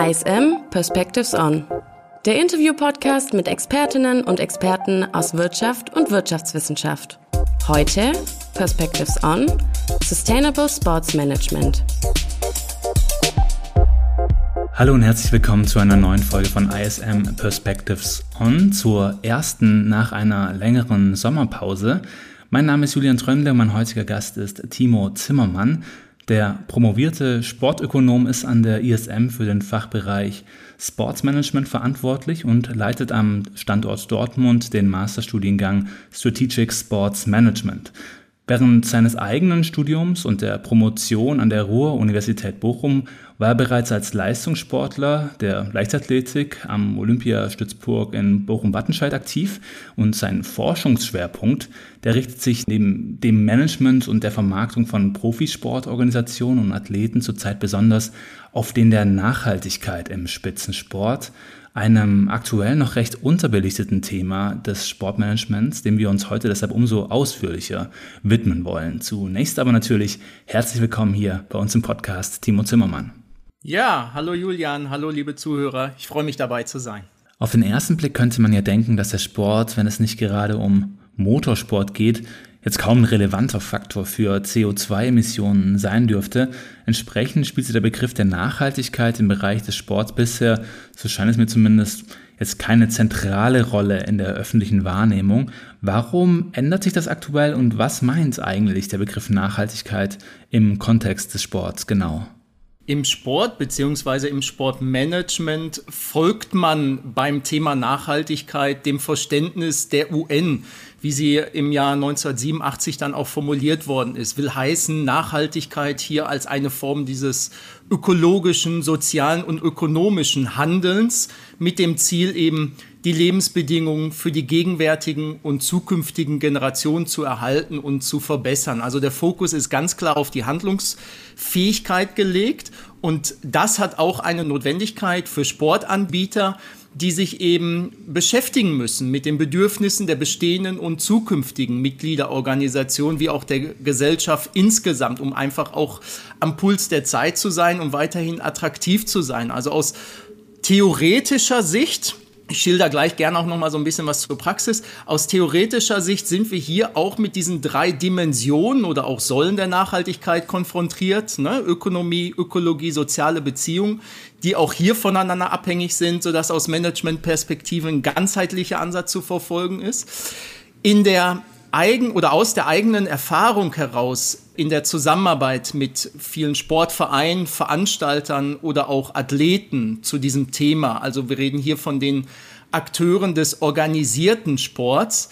ISM Perspectives On. Der Interview-Podcast mit Expertinnen und Experten aus Wirtschaft und Wirtschaftswissenschaft. Heute Perspectives On Sustainable Sports Management. Hallo und herzlich willkommen zu einer neuen Folge von ISM Perspectives On, zur ersten nach einer längeren Sommerpause. Mein Name ist Julian Tröndle und mein heutiger Gast ist Timo Zimmermann. Der promovierte Sportökonom ist an der ISM für den Fachbereich Sportsmanagement verantwortlich und leitet am Standort Dortmund den Masterstudiengang Strategic Sports Management. Während seines eigenen Studiums und der Promotion an der Ruhr-Universität Bochum war er bereits als Leistungssportler der Leichtathletik am Olympiastützburg in Bochum-Wattenscheid aktiv. Und sein Forschungsschwerpunkt, der richtet sich neben dem Management und der Vermarktung von Profisportorganisationen und Athleten zurzeit besonders auf den der Nachhaltigkeit im Spitzensport – einem aktuell noch recht unterbelichteten Thema des Sportmanagements, dem wir uns heute deshalb umso ausführlicher widmen wollen. Zunächst aber natürlich herzlich willkommen hier bei uns im Podcast, Timo Zimmermann. Ja, hallo Julian, hallo liebe Zuhörer, ich freue mich dabei zu sein. Auf den ersten Blick könnte man ja denken, dass der Sport, wenn es nicht gerade um Motorsport geht, jetzt kaum ein relevanter Faktor für CO2-Emissionen sein dürfte. Entsprechend spielt sich der Begriff der Nachhaltigkeit im Bereich des Sports bisher, so scheint es mir zumindest, jetzt keine zentrale Rolle in der öffentlichen Wahrnehmung. Warum ändert sich das aktuell und was meint eigentlich der Begriff Nachhaltigkeit im Kontext des Sports genau? Im Sport bzw. im Sportmanagement folgt man beim Thema Nachhaltigkeit dem Verständnis der UN wie sie im Jahr 1987 dann auch formuliert worden ist. Will heißen, Nachhaltigkeit hier als eine Form dieses ökologischen, sozialen und ökonomischen Handelns mit dem Ziel eben, die Lebensbedingungen für die gegenwärtigen und zukünftigen Generationen zu erhalten und zu verbessern. Also der Fokus ist ganz klar auf die Handlungsfähigkeit gelegt und das hat auch eine Notwendigkeit für Sportanbieter, die sich eben beschäftigen müssen mit den Bedürfnissen der bestehenden und zukünftigen Mitgliederorganisationen wie auch der Gesellschaft insgesamt, um einfach auch am Puls der Zeit zu sein und weiterhin attraktiv zu sein. Also aus theoretischer Sicht ich schilder gleich gerne auch noch mal so ein bisschen was zur Praxis. Aus theoretischer Sicht sind wir hier auch mit diesen drei Dimensionen oder auch Säulen der Nachhaltigkeit konfrontiert. Ne? Ökonomie, Ökologie, soziale Beziehungen, die auch hier voneinander abhängig sind, sodass aus Managementperspektive ein ganzheitlicher Ansatz zu verfolgen ist. In der eigen oder aus der eigenen Erfahrung heraus in der Zusammenarbeit mit vielen Sportvereinen, Veranstaltern oder auch Athleten zu diesem Thema, also wir reden hier von den Akteuren des organisierten Sports,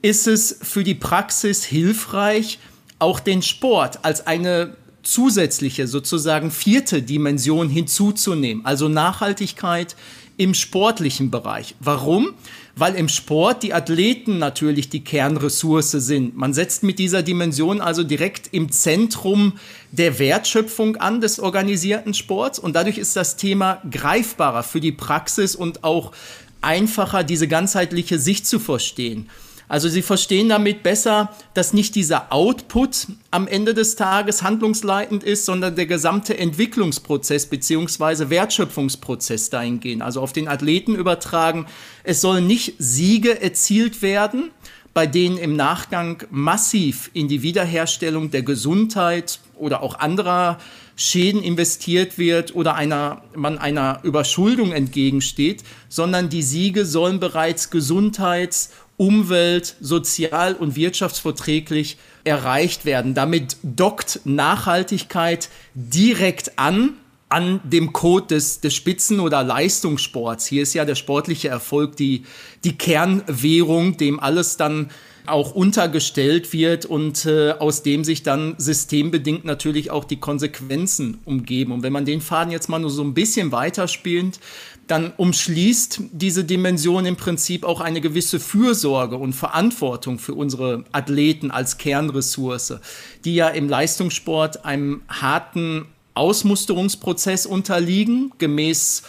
ist es für die Praxis hilfreich, auch den Sport als eine zusätzliche, sozusagen vierte Dimension hinzuzunehmen, also Nachhaltigkeit im sportlichen Bereich. Warum? Weil im Sport die Athleten natürlich die Kernressource sind. Man setzt mit dieser Dimension also direkt im Zentrum der Wertschöpfung an des organisierten Sports und dadurch ist das Thema greifbarer für die Praxis und auch einfacher, diese ganzheitliche Sicht zu verstehen. Also sie verstehen damit besser, dass nicht dieser Output am Ende des Tages handlungsleitend ist, sondern der gesamte Entwicklungsprozess beziehungsweise Wertschöpfungsprozess dahingehend. Also auf den Athleten übertragen, es sollen nicht Siege erzielt werden, bei denen im Nachgang massiv in die Wiederherstellung der Gesundheit oder auch anderer Schäden investiert wird oder einer, man einer Überschuldung entgegensteht, sondern die Siege sollen bereits gesundheits- umwelt-, sozial- und wirtschaftsverträglich erreicht werden. Damit dockt Nachhaltigkeit direkt an an dem Code des, des Spitzen- oder Leistungssports. Hier ist ja der sportliche Erfolg die, die Kernwährung, dem alles dann auch untergestellt wird und äh, aus dem sich dann systembedingt natürlich auch die Konsequenzen umgeben. Und wenn man den Faden jetzt mal nur so ein bisschen weiterspielt, dann umschließt diese Dimension im Prinzip auch eine gewisse Fürsorge und Verantwortung für unsere Athleten als Kernressource, die ja im Leistungssport einem harten Ausmusterungsprozess unterliegen, gemäß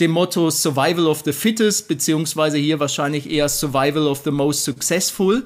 dem Motto Survival of the Fittest, beziehungsweise hier wahrscheinlich eher Survival of the Most Successful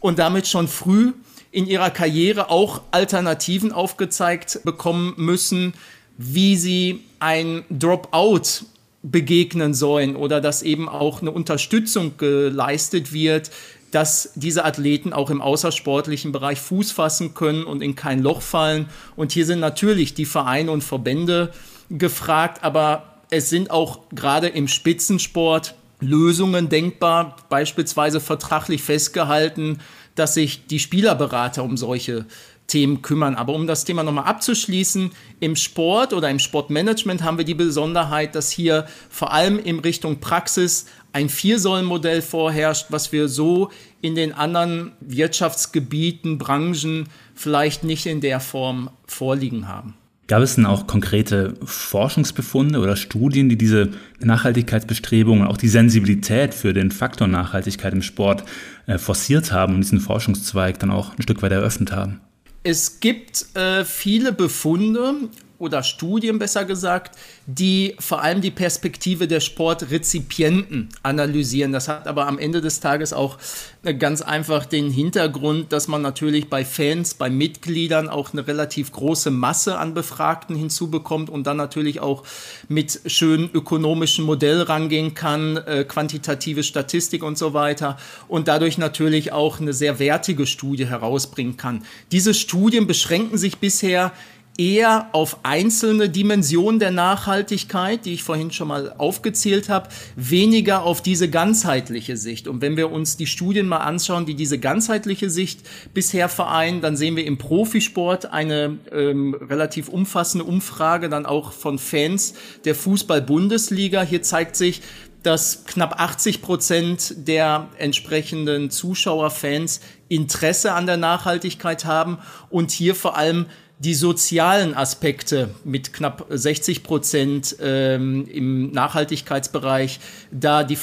und damit schon früh in ihrer Karriere auch Alternativen aufgezeigt bekommen müssen, wie sie ein Dropout begegnen sollen oder dass eben auch eine Unterstützung geleistet wird, dass diese Athleten auch im außersportlichen Bereich Fuß fassen können und in kein Loch fallen. Und hier sind natürlich die Vereine und Verbände gefragt, aber es sind auch gerade im Spitzensport Lösungen denkbar, beispielsweise vertraglich festgehalten, dass sich die Spielerberater um solche Themen kümmern. Aber um das Thema nochmal abzuschließen, im Sport oder im Sportmanagement haben wir die Besonderheit, dass hier vor allem in Richtung Praxis ein Viersäulenmodell vorherrscht, was wir so in den anderen Wirtschaftsgebieten, Branchen vielleicht nicht in der Form vorliegen haben. Gab es denn auch konkrete Forschungsbefunde oder Studien, die diese Nachhaltigkeitsbestrebungen, auch die Sensibilität für den Faktor Nachhaltigkeit im Sport äh, forciert haben und diesen Forschungszweig dann auch ein Stück weit eröffnet haben? Es gibt äh, viele Befunde oder Studien besser gesagt, die vor allem die Perspektive der Sportrezipienten analysieren. Das hat aber am Ende des Tages auch äh, ganz einfach den Hintergrund, dass man natürlich bei Fans, bei Mitgliedern auch eine relativ große Masse an Befragten hinzubekommt und dann natürlich auch mit schönen ökonomischen Modell rangehen kann, äh, quantitative Statistik und so weiter und dadurch natürlich auch eine sehr wertige Studie herausbringen kann. Diese Studien beschränken sich bisher eher auf einzelne Dimensionen der Nachhaltigkeit, die ich vorhin schon mal aufgezählt habe, weniger auf diese ganzheitliche Sicht. Und wenn wir uns die Studien mal anschauen, die diese ganzheitliche Sicht bisher vereinen, dann sehen wir im Profisport eine ähm, relativ umfassende Umfrage dann auch von Fans der Fußball-Bundesliga. Hier zeigt sich, dass knapp 80 Prozent der entsprechenden Zuschauer, Fans Interesse an der Nachhaltigkeit haben und hier vor allem die sozialen Aspekte mit knapp 60 Prozent ähm, im Nachhaltigkeitsbereich, da, die,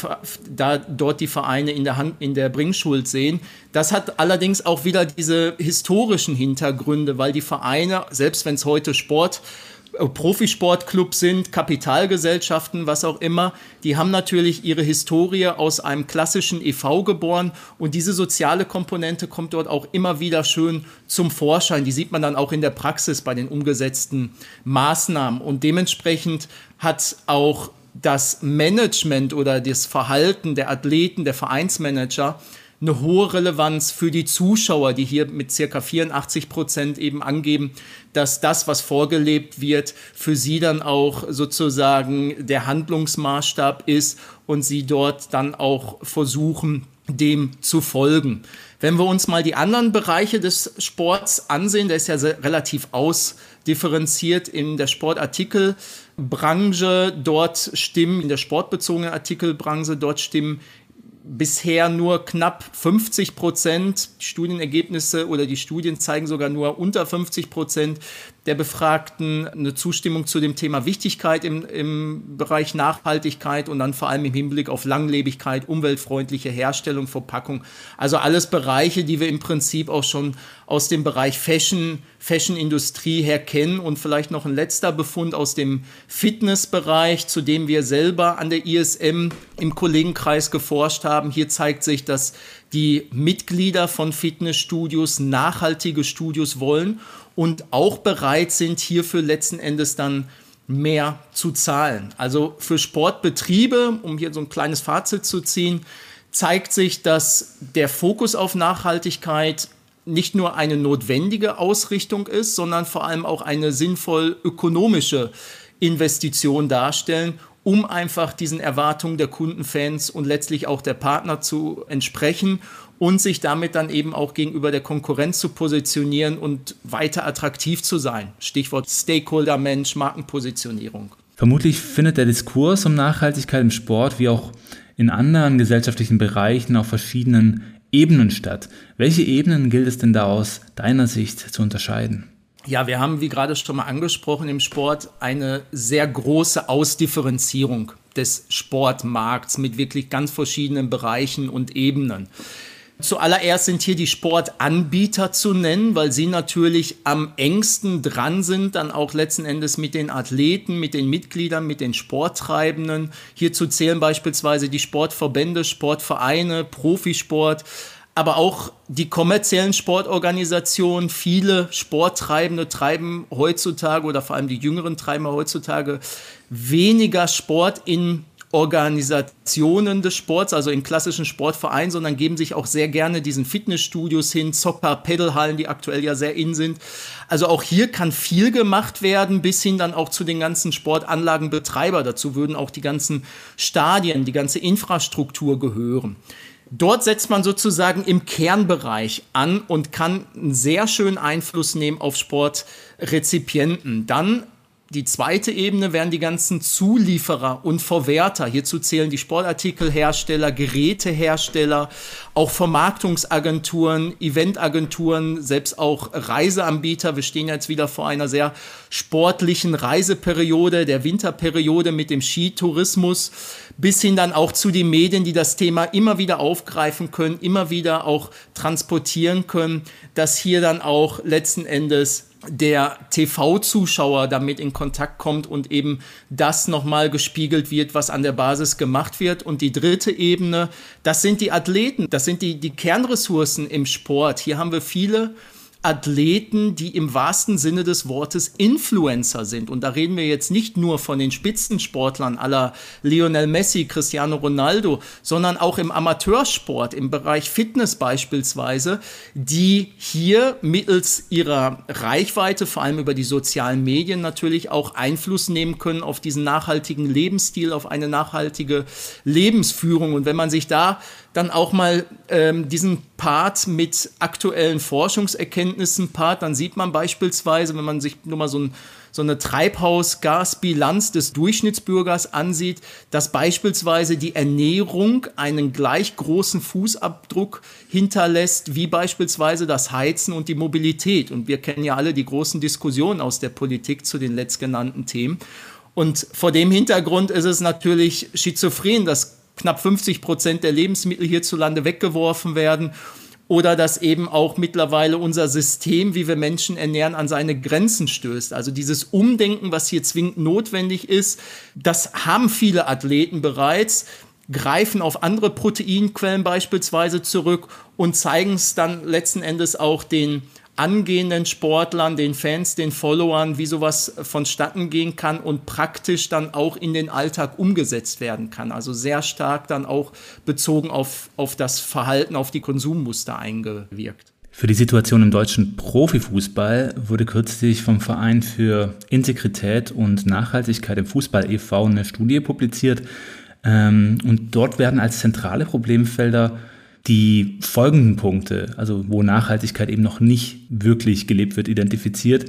da dort die Vereine in der, Hand, in der Bringschuld sehen. Das hat allerdings auch wieder diese historischen Hintergründe, weil die Vereine, selbst wenn es heute Sport äh, Profisportclubs sind, Kapitalgesellschaften, was auch immer, die haben natürlich ihre Historie aus einem klassischen EV geboren und diese soziale Komponente kommt dort auch immer wieder schön zum Vorschein. Die sieht man dann auch in der Praxis bei den umgesetzten Maßnahmen und dementsprechend hat auch das Management oder das Verhalten der Athleten, der Vereinsmanager eine hohe Relevanz für die Zuschauer, die hier mit circa 84 Prozent eben angeben, dass das, was vorgelebt wird, für sie dann auch sozusagen der Handlungsmaßstab ist und sie dort dann auch versuchen, dem zu folgen. Wenn wir uns mal die anderen Bereiche des Sports ansehen, der ist ja relativ ausdifferenziert in der Sportartikelbranche. Dort stimmen, in der sportbezogenen Artikelbranche, dort stimmen bisher nur knapp 50 Prozent. Studienergebnisse oder die Studien zeigen sogar nur unter 50 Prozent der Befragten eine Zustimmung zu dem Thema Wichtigkeit im, im Bereich Nachhaltigkeit und dann vor allem im Hinblick auf Langlebigkeit, umweltfreundliche Herstellung, Verpackung. Also alles Bereiche, die wir im Prinzip auch schon aus dem Bereich Fashion, Fashion-Industrie her kennen. Und vielleicht noch ein letzter Befund aus dem Fitnessbereich, zu dem wir selber an der ISM im Kollegenkreis geforscht haben. Hier zeigt sich, dass die Mitglieder von Fitnessstudios nachhaltige Studios wollen und auch bereit sind, hierfür letzten Endes dann mehr zu zahlen. Also für Sportbetriebe, um hier so ein kleines Fazit zu ziehen, zeigt sich, dass der Fokus auf Nachhaltigkeit nicht nur eine notwendige Ausrichtung ist, sondern vor allem auch eine sinnvoll ökonomische Investition darstellen, um einfach diesen Erwartungen der Kundenfans und letztlich auch der Partner zu entsprechen und sich damit dann eben auch gegenüber der Konkurrenz zu positionieren und weiter attraktiv zu sein. Stichwort Stakeholder-Mensch, Markenpositionierung. Vermutlich findet der Diskurs um Nachhaltigkeit im Sport wie auch in anderen gesellschaftlichen Bereichen auf verschiedenen Ebenen statt. Welche Ebenen gilt es denn da aus deiner Sicht zu unterscheiden? Ja, wir haben, wie gerade schon mal angesprochen, im Sport eine sehr große Ausdifferenzierung des Sportmarkts mit wirklich ganz verschiedenen Bereichen und Ebenen. Zuallererst sind hier die Sportanbieter zu nennen, weil sie natürlich am engsten dran sind, dann auch letzten Endes mit den Athleten, mit den Mitgliedern, mit den Sporttreibenden. Hierzu zählen beispielsweise die Sportverbände, Sportvereine, Profisport, aber auch die kommerziellen Sportorganisationen, viele Sporttreibende treiben heutzutage oder vor allem die Jüngeren treiben heutzutage weniger Sport in Organisationen des Sports, also in klassischen Sportvereinen, sondern geben sich auch sehr gerne diesen Fitnessstudios hin, Zocker, Pedalhallen, die aktuell ja sehr in sind. Also auch hier kann viel gemacht werden, bis hin dann auch zu den ganzen Sportanlagenbetreiber. Dazu würden auch die ganzen Stadien, die ganze Infrastruktur gehören. Dort setzt man sozusagen im Kernbereich an und kann einen sehr schönen Einfluss nehmen auf Sportrezipienten. Dann die zweite Ebene wären die ganzen Zulieferer und Verwerter. Hierzu zählen die Sportartikelhersteller, Gerätehersteller, auch Vermarktungsagenturen, Eventagenturen, selbst auch Reiseanbieter. Wir stehen jetzt wieder vor einer sehr sportlichen Reiseperiode, der Winterperiode mit dem Skitourismus, bis hin dann auch zu den Medien, die das Thema immer wieder aufgreifen können, immer wieder auch transportieren können, dass hier dann auch letzten Endes der TV-Zuschauer damit in Kontakt kommt und eben das nochmal gespiegelt wird, was an der Basis gemacht wird. Und die dritte Ebene, das sind die Athleten, das sind die, die Kernressourcen im Sport. Hier haben wir viele Athleten, die im wahrsten Sinne des Wortes Influencer sind. Und da reden wir jetzt nicht nur von den Spitzensportlern aller Lionel Messi, Cristiano Ronaldo, sondern auch im Amateursport, im Bereich Fitness beispielsweise, die hier mittels ihrer Reichweite, vor allem über die sozialen Medien natürlich auch Einfluss nehmen können auf diesen nachhaltigen Lebensstil, auf eine nachhaltige Lebensführung. Und wenn man sich da dann auch mal ähm, diesen Part mit aktuellen Forschungserkenntnissen part, dann sieht man beispielsweise, wenn man sich nur mal so, ein, so eine Treibhausgasbilanz des Durchschnittsbürgers ansieht, dass beispielsweise die Ernährung einen gleich großen Fußabdruck hinterlässt, wie beispielsweise das Heizen und die Mobilität. Und wir kennen ja alle die großen Diskussionen aus der Politik zu den letztgenannten Themen. Und vor dem Hintergrund ist es natürlich schizophren, dass knapp 50 Prozent der Lebensmittel hierzulande weggeworfen werden oder dass eben auch mittlerweile unser System, wie wir Menschen ernähren, an seine Grenzen stößt. Also dieses Umdenken, was hier zwingend notwendig ist, das haben viele Athleten bereits, greifen auf andere Proteinquellen beispielsweise zurück und zeigen es dann letzten Endes auch den angehenden Sportlern, den Fans, den Followern, wie sowas vonstatten gehen kann und praktisch dann auch in den Alltag umgesetzt werden kann. Also sehr stark dann auch bezogen auf, auf das Verhalten, auf die Konsummuster eingewirkt. Für die Situation im deutschen Profifußball wurde kürzlich vom Verein für Integrität und Nachhaltigkeit im Fußball e.V. eine Studie publiziert. Ähm, und dort werden als zentrale Problemfelder die folgenden Punkte, also wo Nachhaltigkeit eben noch nicht wirklich gelebt wird, identifiziert.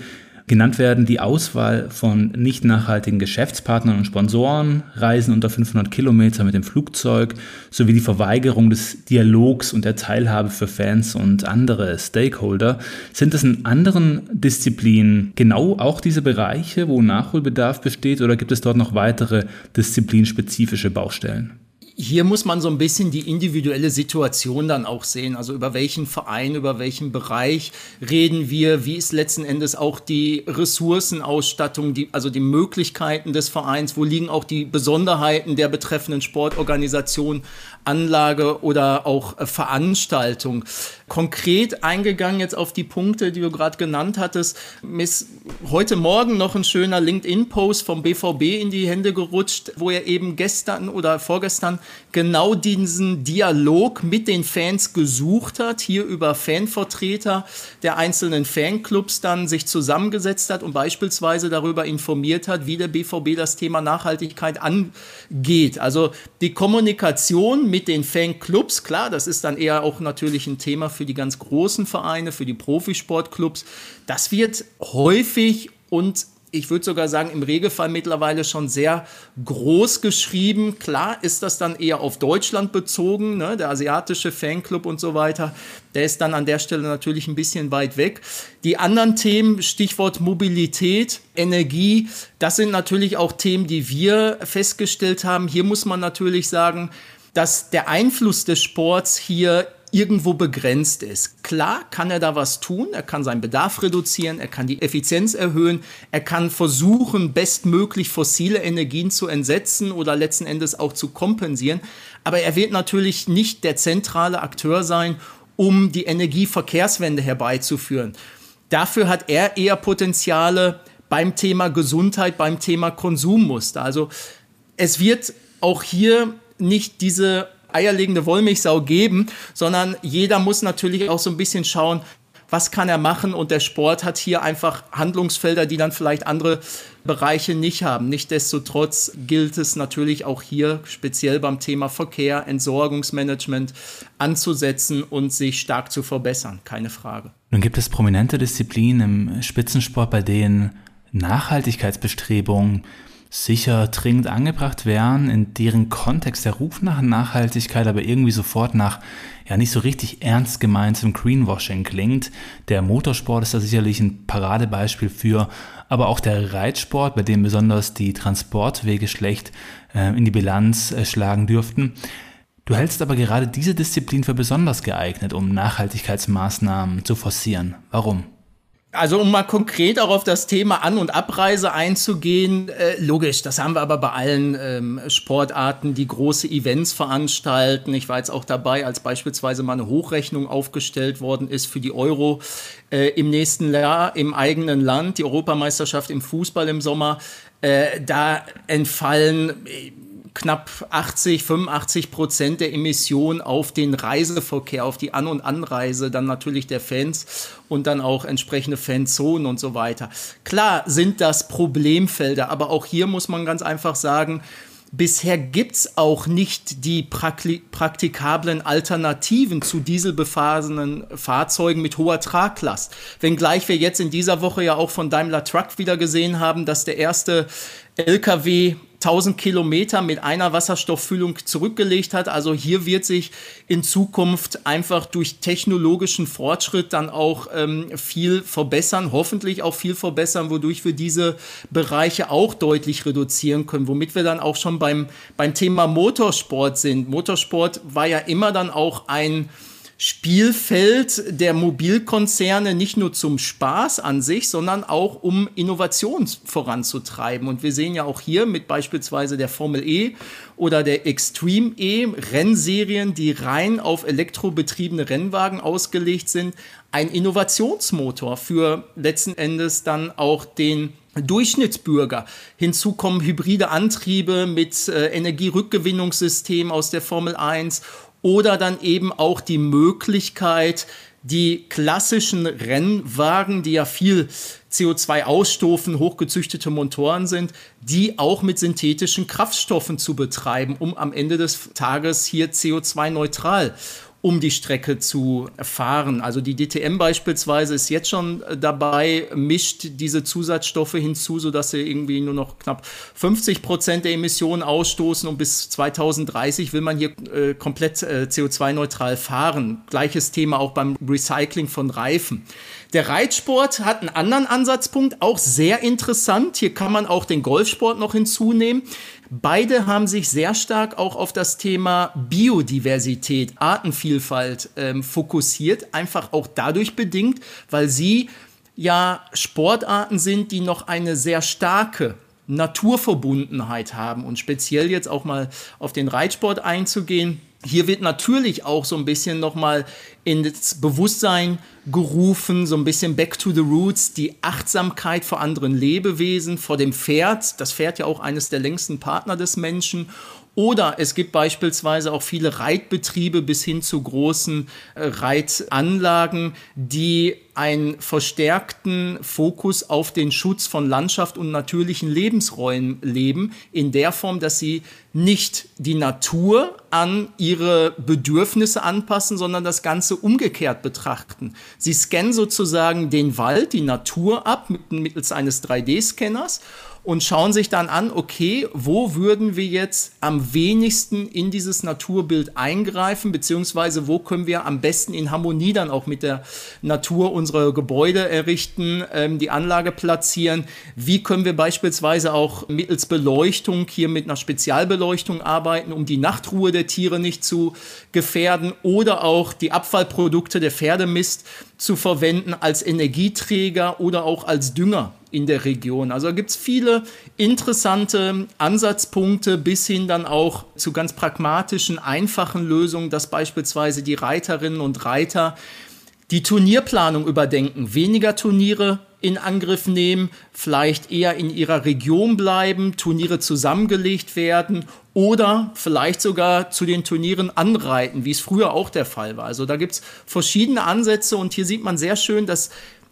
Genannt werden die Auswahl von nicht nachhaltigen Geschäftspartnern und Sponsoren, Reisen unter 500 Kilometer mit dem Flugzeug sowie die Verweigerung des Dialogs und der Teilhabe für Fans und andere Stakeholder. Sind es in anderen Disziplinen genau auch diese Bereiche, wo Nachholbedarf besteht oder gibt es dort noch weitere disziplinspezifische Baustellen? Hier muss man so ein bisschen die individuelle Situation dann auch sehen. Also über welchen Verein, über welchen Bereich reden wir, wie ist letzten Endes auch die Ressourcenausstattung, die, also die Möglichkeiten des Vereins, wo liegen auch die Besonderheiten der betreffenden Sportorganisation, Anlage oder auch äh, Veranstaltung. Konkret eingegangen jetzt auf die Punkte, die du gerade genannt hattest, ist heute Morgen noch ein schöner LinkedIn-Post vom BVB in die Hände gerutscht, wo er eben gestern oder vorgestern genau diesen Dialog mit den Fans gesucht hat, hier über Fanvertreter der einzelnen Fanclubs dann sich zusammengesetzt hat und beispielsweise darüber informiert hat, wie der BVB das Thema Nachhaltigkeit angeht. Also die Kommunikation mit den Fanclubs, klar, das ist dann eher auch natürlich ein Thema für die ganz großen Vereine, für die Profisportclubs, das wird häufig und ich würde sogar sagen, im Regelfall mittlerweile schon sehr groß geschrieben. Klar ist das dann eher auf Deutschland bezogen, ne? der asiatische Fanclub und so weiter. Der ist dann an der Stelle natürlich ein bisschen weit weg. Die anderen Themen, Stichwort Mobilität, Energie, das sind natürlich auch Themen, die wir festgestellt haben. Hier muss man natürlich sagen, dass der Einfluss des Sports hier irgendwo begrenzt ist. Klar kann er da was tun, er kann seinen Bedarf reduzieren, er kann die Effizienz erhöhen, er kann versuchen, bestmöglich fossile Energien zu entsetzen oder letzten Endes auch zu kompensieren, aber er wird natürlich nicht der zentrale Akteur sein, um die Energieverkehrswende herbeizuführen. Dafür hat er eher Potenziale beim Thema Gesundheit, beim Thema Konsummuster. Also es wird auch hier nicht diese eierlegende Wollmilchsau geben, sondern jeder muss natürlich auch so ein bisschen schauen, was kann er machen und der Sport hat hier einfach Handlungsfelder, die dann vielleicht andere Bereiche nicht haben. Nichtsdestotrotz gilt es natürlich auch hier speziell beim Thema Verkehr, Entsorgungsmanagement anzusetzen und sich stark zu verbessern, keine Frage. Nun gibt es prominente Disziplinen im Spitzensport, bei denen Nachhaltigkeitsbestrebungen sicher dringend angebracht wären, in deren Kontext der Ruf nach Nachhaltigkeit aber irgendwie sofort nach ja nicht so richtig ernst gemeintem Greenwashing klingt. Der Motorsport ist da sicherlich ein Paradebeispiel für, aber auch der Reitsport, bei dem besonders die Transportwege schlecht äh, in die Bilanz äh, schlagen dürften. Du hältst aber gerade diese Disziplin für besonders geeignet, um Nachhaltigkeitsmaßnahmen zu forcieren. Warum? Also um mal konkret auch auf das Thema An- und Abreise einzugehen, äh, logisch, das haben wir aber bei allen ähm, Sportarten, die große Events veranstalten. Ich war jetzt auch dabei, als beispielsweise mal eine Hochrechnung aufgestellt worden ist für die Euro äh, im nächsten Jahr im eigenen Land, die Europameisterschaft im Fußball im Sommer. Äh, da entfallen äh, knapp 80, 85 Prozent der Emissionen auf den Reiseverkehr, auf die An- und Anreise dann natürlich der Fans und dann auch entsprechende Fanzonen und so weiter. Klar sind das Problemfelder, aber auch hier muss man ganz einfach sagen, Bisher gibt es auch nicht die praktikablen Alternativen zu dieselbefahrenen Fahrzeugen mit hoher Traglast. Wenngleich wir jetzt in dieser Woche ja auch von Daimler Truck wieder gesehen haben, dass der erste LKW 1000 Kilometer mit einer Wasserstofffüllung zurückgelegt hat. Also hier wird sich in Zukunft einfach durch technologischen Fortschritt dann auch ähm, viel verbessern, hoffentlich auch viel verbessern, wodurch wir diese Bereiche auch deutlich reduzieren können, womit wir dann auch schon beim, beim Thema Motorsport sind. Motorsport war ja immer dann auch ein Spielfeld der Mobilkonzerne nicht nur zum Spaß an sich, sondern auch um Innovation voranzutreiben. Und wir sehen ja auch hier mit beispielsweise der Formel E oder der Extreme E Rennserien, die rein auf elektrobetriebene Rennwagen ausgelegt sind, ein Innovationsmotor für letzten Endes dann auch den Durchschnittsbürger. Hinzu kommen hybride Antriebe mit äh, Energierückgewinnungssystemen aus der Formel 1 oder dann eben auch die Möglichkeit, die klassischen Rennwagen, die ja viel CO2 ausstoßen, hochgezüchtete Motoren sind, die auch mit synthetischen Kraftstoffen zu betreiben, um am Ende des Tages hier CO2-neutral um die Strecke zu fahren. Also die DTM beispielsweise ist jetzt schon äh, dabei, mischt diese Zusatzstoffe hinzu, sodass sie irgendwie nur noch knapp 50 Prozent der Emissionen ausstoßen und bis 2030 will man hier äh, komplett äh, CO2-neutral fahren. Gleiches Thema auch beim Recycling von Reifen. Der Reitsport hat einen anderen Ansatzpunkt, auch sehr interessant. Hier kann man auch den Golfsport noch hinzunehmen. Beide haben sich sehr stark auch auf das Thema Biodiversität, Artenvielfalt ähm, fokussiert, einfach auch dadurch bedingt, weil sie ja Sportarten sind, die noch eine sehr starke Naturverbundenheit haben und speziell jetzt auch mal auf den Reitsport einzugehen. Hier wird natürlich auch so ein bisschen nochmal ins Bewusstsein gerufen, so ein bisschen back to the roots, die Achtsamkeit vor anderen Lebewesen, vor dem Pferd. Das Pferd ja auch eines der längsten Partner des Menschen oder es gibt beispielsweise auch viele Reitbetriebe bis hin zu großen äh, Reitanlagen, die einen verstärkten Fokus auf den Schutz von Landschaft und natürlichen Lebensräumen leben, in der Form, dass sie nicht die Natur an ihre Bedürfnisse anpassen, sondern das Ganze umgekehrt betrachten. Sie scannen sozusagen den Wald, die Natur ab mittels eines 3D-Scanners und schauen sich dann an, okay, wo würden wir jetzt am wenigsten in dieses Naturbild eingreifen, beziehungsweise wo können wir am besten in Harmonie dann auch mit der Natur unsere Gebäude errichten, ähm, die Anlage platzieren, wie können wir beispielsweise auch mittels Beleuchtung hier mit einer Spezialbeleuchtung arbeiten, um die Nachtruhe der Tiere nicht zu gefährden oder auch die Abfallprodukte der Pferdemist zu verwenden als Energieträger oder auch als Dünger in der Region. Also gibt es viele interessante Ansatzpunkte bis hin dann auch zu ganz pragmatischen, einfachen Lösungen, dass beispielsweise die Reiterinnen und Reiter die Turnierplanung überdenken, weniger Turniere in Angriff nehmen, vielleicht eher in ihrer Region bleiben, Turniere zusammengelegt werden oder vielleicht sogar zu den Turnieren anreiten, wie es früher auch der Fall war. Also da gibt es verschiedene Ansätze und hier sieht man sehr schön, dass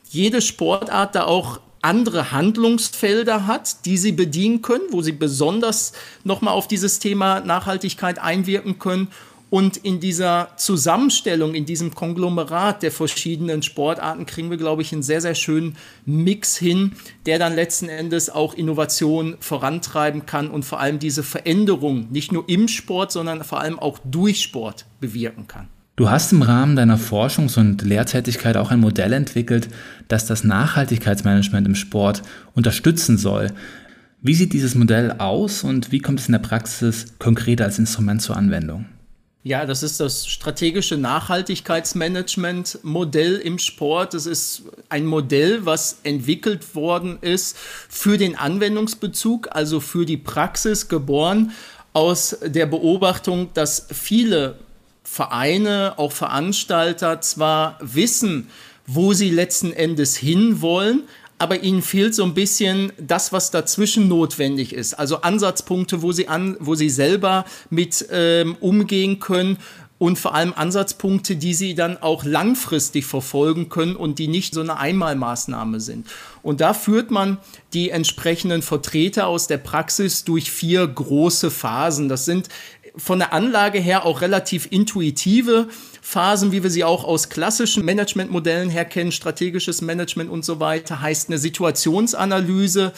jede Sportart da auch andere Handlungsfelder hat, die sie bedienen können, wo sie besonders nochmal auf dieses Thema Nachhaltigkeit einwirken können und in dieser Zusammenstellung, in diesem Konglomerat der verschiedenen Sportarten kriegen wir, glaube ich, einen sehr, sehr schönen Mix hin, der dann letzten Endes auch Innovation vorantreiben kann und vor allem diese Veränderung nicht nur im Sport, sondern vor allem auch durch Sport bewirken kann. Du hast im Rahmen deiner Forschungs- und Lehrtätigkeit auch ein Modell entwickelt, das das Nachhaltigkeitsmanagement im Sport unterstützen soll. Wie sieht dieses Modell aus und wie kommt es in der Praxis konkret als Instrument zur Anwendung? Ja, das ist das strategische Nachhaltigkeitsmanagement-Modell im Sport. Das ist ein Modell, was entwickelt worden ist für den Anwendungsbezug, also für die Praxis, geboren aus der Beobachtung, dass viele Vereine, auch Veranstalter zwar wissen, wo sie letzten Endes hinwollen, aber ihnen fehlt so ein bisschen das, was dazwischen notwendig ist. Also Ansatzpunkte, wo sie, an, wo sie selber mit ähm, umgehen können und vor allem Ansatzpunkte, die sie dann auch langfristig verfolgen können und die nicht so eine Einmalmaßnahme sind. Und da führt man die entsprechenden Vertreter aus der Praxis durch vier große Phasen. Das sind von der Anlage her auch relativ intuitive Phasen, wie wir sie auch aus klassischen Managementmodellen her kennen, strategisches Management und so weiter, heißt eine Situationsanalyse,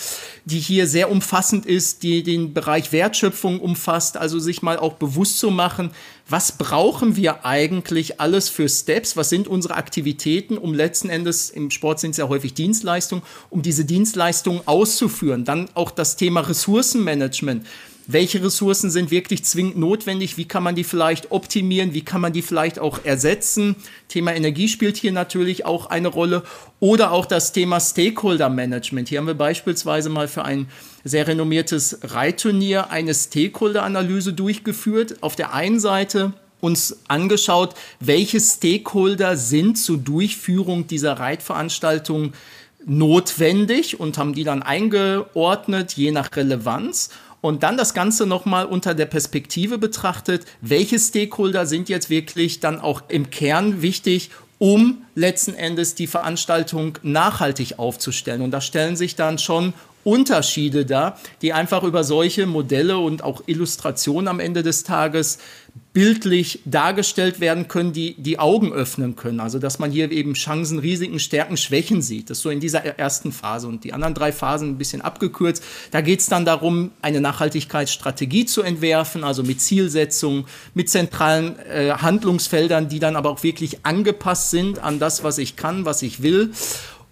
die hier sehr umfassend ist, die den Bereich Wertschöpfung umfasst, also sich mal auch bewusst zu machen, was brauchen wir eigentlich alles für Steps, was sind unsere Aktivitäten, um letzten Endes, im Sport sind es ja häufig Dienstleistungen, um diese Dienstleistungen auszuführen. Dann auch das Thema Ressourcenmanagement welche Ressourcen sind wirklich zwingend notwendig, wie kann man die vielleicht optimieren, wie kann man die vielleicht auch ersetzen. Thema Energie spielt hier natürlich auch eine Rolle oder auch das Thema Stakeholder Management. Hier haben wir beispielsweise mal für ein sehr renommiertes Reitturnier eine Stakeholder-Analyse durchgeführt. Auf der einen Seite uns angeschaut, welche Stakeholder sind zur Durchführung dieser Reitveranstaltung notwendig und haben die dann eingeordnet, je nach Relevanz und dann das Ganze nochmal unter der Perspektive betrachtet, welche Stakeholder sind jetzt wirklich dann auch im Kern wichtig, um letzten Endes die Veranstaltung nachhaltig aufzustellen. Und da stellen sich dann schon Unterschiede dar, die einfach über solche Modelle und auch Illustrationen am Ende des Tages bildlich dargestellt werden können, die die Augen öffnen können. Also dass man hier eben Chancen, Risiken, Stärken, Schwächen sieht. Das ist so in dieser ersten Phase. Und die anderen drei Phasen ein bisschen abgekürzt. Da geht es dann darum, eine Nachhaltigkeitsstrategie zu entwerfen, also mit Zielsetzungen, mit zentralen äh, Handlungsfeldern, die dann aber auch wirklich angepasst sind an das, was ich kann, was ich will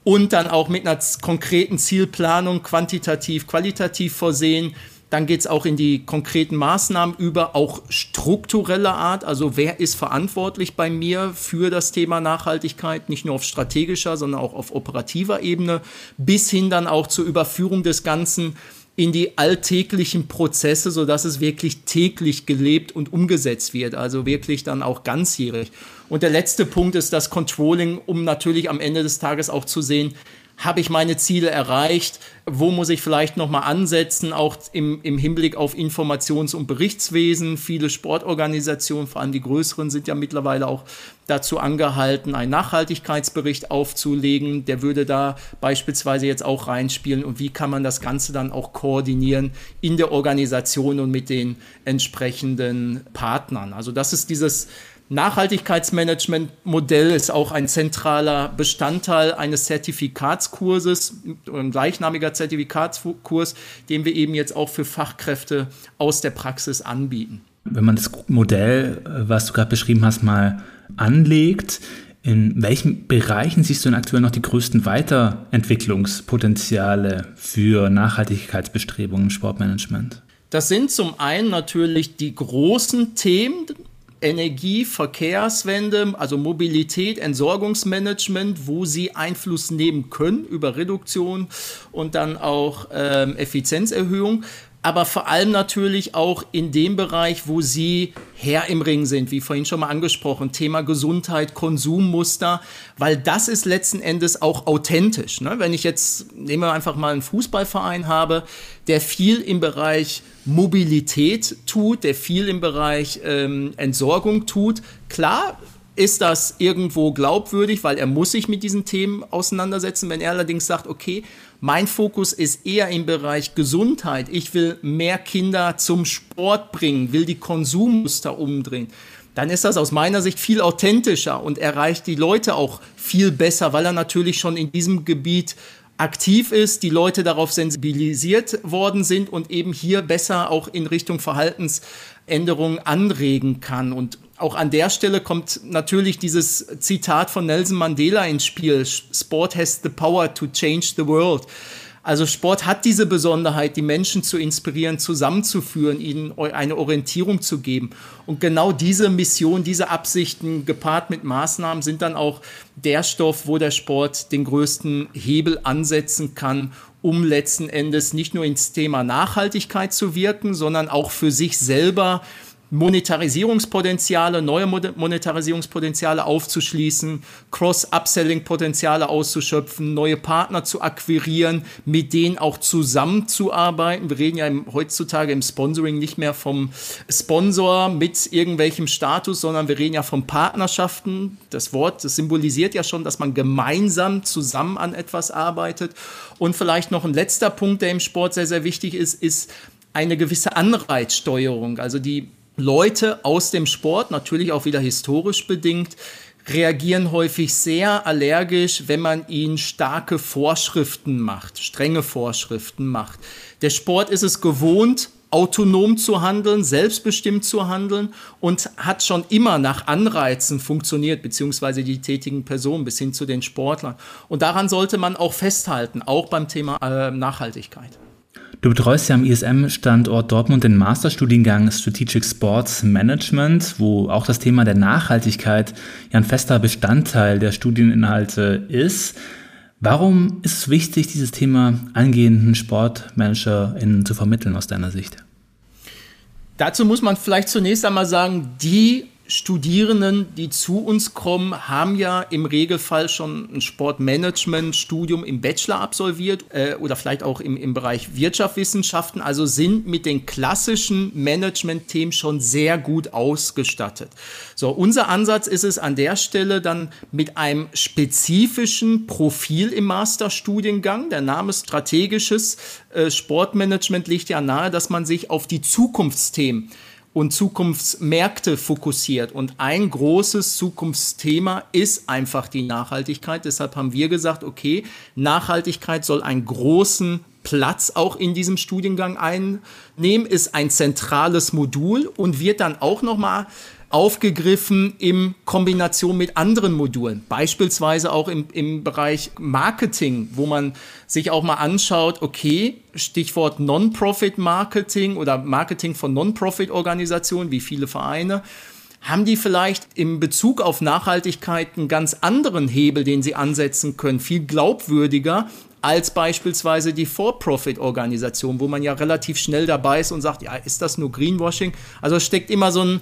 und dann auch mit einer konkreten Zielplanung quantitativ, qualitativ versehen, dann geht es auch in die konkreten Maßnahmen über, auch struktureller Art. Also wer ist verantwortlich bei mir für das Thema Nachhaltigkeit, nicht nur auf strategischer, sondern auch auf operativer Ebene, bis hin dann auch zur Überführung des Ganzen in die alltäglichen Prozesse, sodass es wirklich täglich gelebt und umgesetzt wird, also wirklich dann auch ganzjährig. Und der letzte Punkt ist das Controlling, um natürlich am Ende des Tages auch zu sehen, habe ich meine Ziele erreicht? Wo muss ich vielleicht nochmal ansetzen, auch im, im Hinblick auf Informations- und Berichtswesen? Viele Sportorganisationen, vor allem die größeren, sind ja mittlerweile auch dazu angehalten, einen Nachhaltigkeitsbericht aufzulegen. Der würde da beispielsweise jetzt auch reinspielen. Und wie kann man das Ganze dann auch koordinieren in der Organisation und mit den entsprechenden Partnern? Also das ist dieses Nachhaltigkeitsmanagement-Modell ist auch ein zentraler Bestandteil eines Zertifikatskurses, ein gleichnamiger Zertifikatskurs, den wir eben jetzt auch für Fachkräfte aus der Praxis anbieten. Wenn man das Modell, was du gerade beschrieben hast, mal anlegt, in welchen Bereichen siehst du denn aktuell noch die größten Weiterentwicklungspotenziale für Nachhaltigkeitsbestrebungen im Sportmanagement? Das sind zum einen natürlich die großen Themen, Energie, Verkehrswende, also Mobilität, Entsorgungsmanagement, wo sie Einfluss nehmen können über Reduktion und dann auch ähm, Effizienzerhöhung aber vor allem natürlich auch in dem Bereich, wo sie Herr im Ring sind, wie vorhin schon mal angesprochen, Thema Gesundheit, Konsummuster, weil das ist letzten Endes auch authentisch. Ne? Wenn ich jetzt, nehmen wir einfach mal einen Fußballverein habe, der viel im Bereich Mobilität tut, der viel im Bereich ähm, Entsorgung tut, klar, ist das irgendwo glaubwürdig, weil er muss sich mit diesen Themen auseinandersetzen. Wenn er allerdings sagt, okay, mein Fokus ist eher im Bereich Gesundheit, ich will mehr Kinder zum Sport bringen, will die Konsummuster umdrehen, dann ist das aus meiner Sicht viel authentischer und erreicht die Leute auch viel besser, weil er natürlich schon in diesem Gebiet aktiv ist, die Leute darauf sensibilisiert worden sind und eben hier besser auch in Richtung Verhaltensänderungen anregen kann. Und auch an der Stelle kommt natürlich dieses Zitat von Nelson Mandela ins Spiel. Sport has the power to change the world. Also Sport hat diese Besonderheit, die Menschen zu inspirieren, zusammenzuführen, ihnen eine Orientierung zu geben. Und genau diese Mission, diese Absichten gepaart mit Maßnahmen sind dann auch der Stoff, wo der Sport den größten Hebel ansetzen kann, um letzten Endes nicht nur ins Thema Nachhaltigkeit zu wirken, sondern auch für sich selber Monetarisierungspotenziale, neue Monetarisierungspotenziale aufzuschließen, Cross-Upselling-Potenziale auszuschöpfen, neue Partner zu akquirieren, mit denen auch zusammenzuarbeiten. Wir reden ja im, heutzutage im Sponsoring nicht mehr vom Sponsor mit irgendwelchem Status, sondern wir reden ja von Partnerschaften. Das Wort, das symbolisiert ja schon, dass man gemeinsam zusammen an etwas arbeitet. Und vielleicht noch ein letzter Punkt, der im Sport sehr, sehr wichtig ist, ist eine gewisse Anreizsteuerung. Also die Leute aus dem Sport, natürlich auch wieder historisch bedingt, reagieren häufig sehr allergisch, wenn man ihnen starke Vorschriften macht, strenge Vorschriften macht. Der Sport ist es gewohnt, autonom zu handeln, selbstbestimmt zu handeln und hat schon immer nach Anreizen funktioniert, beziehungsweise die tätigen Personen bis hin zu den Sportlern. Und daran sollte man auch festhalten, auch beim Thema äh, Nachhaltigkeit. Du betreust ja am ISM-Standort Dortmund den Masterstudiengang Strategic Sports Management, wo auch das Thema der Nachhaltigkeit ja ein fester Bestandteil der Studieninhalte ist. Warum ist es wichtig, dieses Thema angehenden SportmanagerInnen zu vermitteln aus deiner Sicht? Dazu muss man vielleicht zunächst einmal sagen, die Studierenden, die zu uns kommen, haben ja im Regelfall schon ein Sportmanagement-Studium im Bachelor absolviert äh, oder vielleicht auch im, im Bereich Wirtschaftswissenschaften, also sind mit den klassischen Management-Themen schon sehr gut ausgestattet. So, unser Ansatz ist es an der Stelle dann mit einem spezifischen Profil im Masterstudiengang. Der Name strategisches äh, Sportmanagement liegt ja nahe, dass man sich auf die Zukunftsthemen und Zukunftsmärkte fokussiert. Und ein großes Zukunftsthema ist einfach die Nachhaltigkeit. Deshalb haben wir gesagt, okay, Nachhaltigkeit soll einen großen Platz auch in diesem Studiengang einnehmen, ist ein zentrales Modul und wird dann auch nochmal aufgegriffen in Kombination mit anderen Modulen, beispielsweise auch im, im Bereich Marketing, wo man sich auch mal anschaut, okay, Stichwort Non-Profit-Marketing oder Marketing von Non-Profit-Organisationen, wie viele Vereine, haben die vielleicht im Bezug auf Nachhaltigkeit einen ganz anderen Hebel, den sie ansetzen können, viel glaubwürdiger als beispielsweise die For-Profit-Organisation, wo man ja relativ schnell dabei ist und sagt, ja, ist das nur Greenwashing? Also es steckt immer so ein,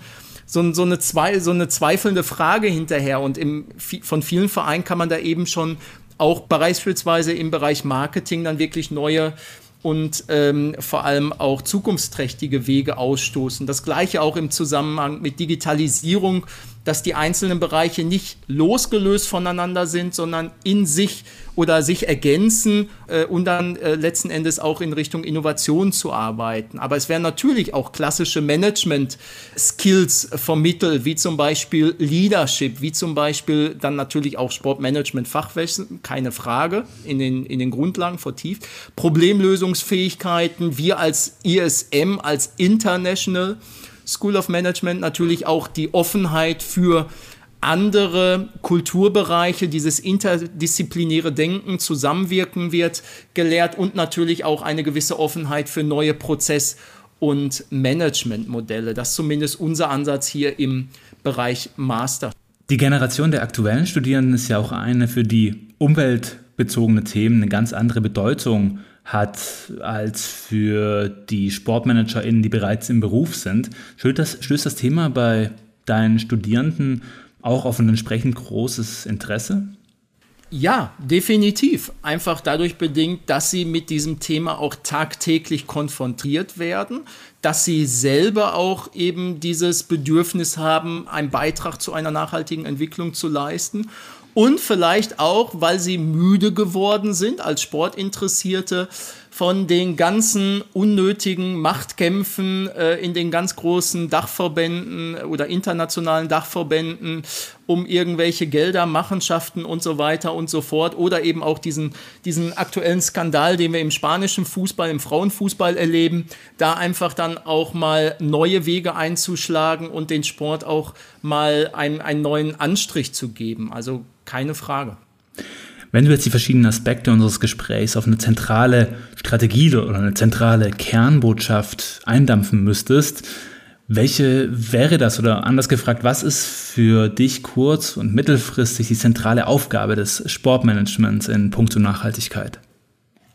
so, so, eine, zwei, so eine zweifelnde Frage hinterher. Und im, von vielen Vereinen kann man da eben schon auch beispielsweise im Bereich Marketing dann wirklich neue und ähm, vor allem auch zukunftsträchtige Wege ausstoßen. Das gleiche auch im Zusammenhang mit Digitalisierung, dass die einzelnen Bereiche nicht losgelöst voneinander sind, sondern in sich oder sich ergänzen äh, und dann äh, letzten Endes auch in Richtung Innovation zu arbeiten. Aber es werden natürlich auch klassische Management-Skills vermittelt, wie zum Beispiel Leadership, wie zum Beispiel dann natürlich auch Sportmanagement-Fachwissen, keine Frage, in den, in den Grundlagen vertieft. Problemlösungsfähigkeiten, wir als ISM, als International School of Management natürlich auch die Offenheit für andere Kulturbereiche, dieses interdisziplinäre Denken, Zusammenwirken wird gelehrt und natürlich auch eine gewisse Offenheit für neue Prozess- und Managementmodelle. Das ist zumindest unser Ansatz hier im Bereich Master. Die Generation der aktuellen Studierenden ist ja auch eine, für die umweltbezogene Themen eine ganz andere Bedeutung hat als für die SportmanagerInnen, die bereits im Beruf sind. Stößt das, stößt das Thema bei deinen Studierenden auch auf ein entsprechend großes Interesse? Ja, definitiv. Einfach dadurch bedingt, dass sie mit diesem Thema auch tagtäglich konfrontiert werden, dass sie selber auch eben dieses Bedürfnis haben, einen Beitrag zu einer nachhaltigen Entwicklung zu leisten und vielleicht auch, weil sie müde geworden sind als Sportinteressierte von den ganzen unnötigen Machtkämpfen äh, in den ganz großen Dachverbänden oder internationalen Dachverbänden um irgendwelche Gelder, Machenschaften und so weiter und so fort oder eben auch diesen, diesen aktuellen Skandal, den wir im spanischen Fußball, im Frauenfußball erleben, da einfach dann auch mal neue Wege einzuschlagen und den Sport auch mal einen, einen neuen Anstrich zu geben. Also keine Frage. Wenn du jetzt die verschiedenen Aspekte unseres Gesprächs auf eine zentrale Strategie oder eine zentrale Kernbotschaft eindampfen müsstest, welche wäre das? Oder anders gefragt, was ist für dich kurz- und mittelfristig die zentrale Aufgabe des Sportmanagements in puncto Nachhaltigkeit?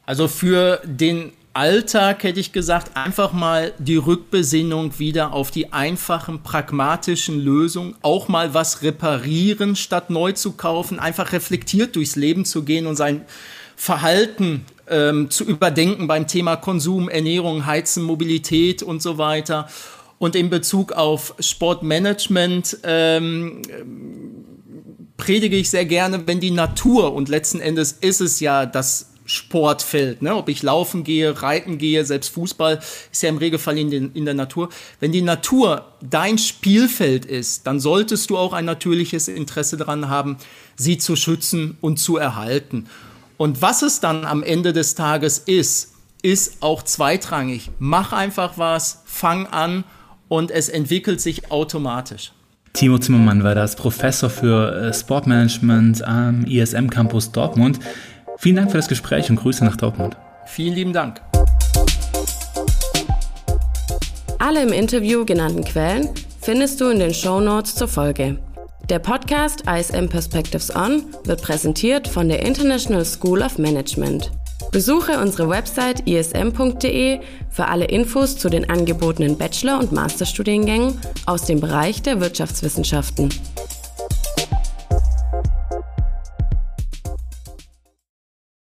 Also für den Alltag hätte ich gesagt, einfach mal die Rückbesinnung wieder auf die einfachen, pragmatischen Lösungen, auch mal was reparieren, statt neu zu kaufen, einfach reflektiert durchs Leben zu gehen und sein Verhalten ähm, zu überdenken beim Thema Konsum, Ernährung, Heizen, Mobilität und so weiter. Und in Bezug auf Sportmanagement ähm, predige ich sehr gerne, wenn die Natur, und letzten Endes ist es ja das Sportfeld, ne? ob ich laufen gehe, reiten gehe, selbst Fußball ist ja im Regelfall in, den, in der Natur. Wenn die Natur dein Spielfeld ist, dann solltest du auch ein natürliches Interesse daran haben, sie zu schützen und zu erhalten. Und was es dann am Ende des Tages ist, ist auch zweitrangig. Mach einfach was, fang an und es entwickelt sich automatisch. Timo Zimmermann war das Professor für äh, Sportmanagement am ISM Campus Dortmund. Vielen Dank für das Gespräch und Grüße nach Dortmund. Vielen lieben Dank. Alle im Interview genannten Quellen findest du in den Show Notes zur Folge. Der Podcast ISM Perspectives On wird präsentiert von der International School of Management. Besuche unsere Website ism.de für alle Infos zu den angebotenen Bachelor- und Masterstudiengängen aus dem Bereich der Wirtschaftswissenschaften.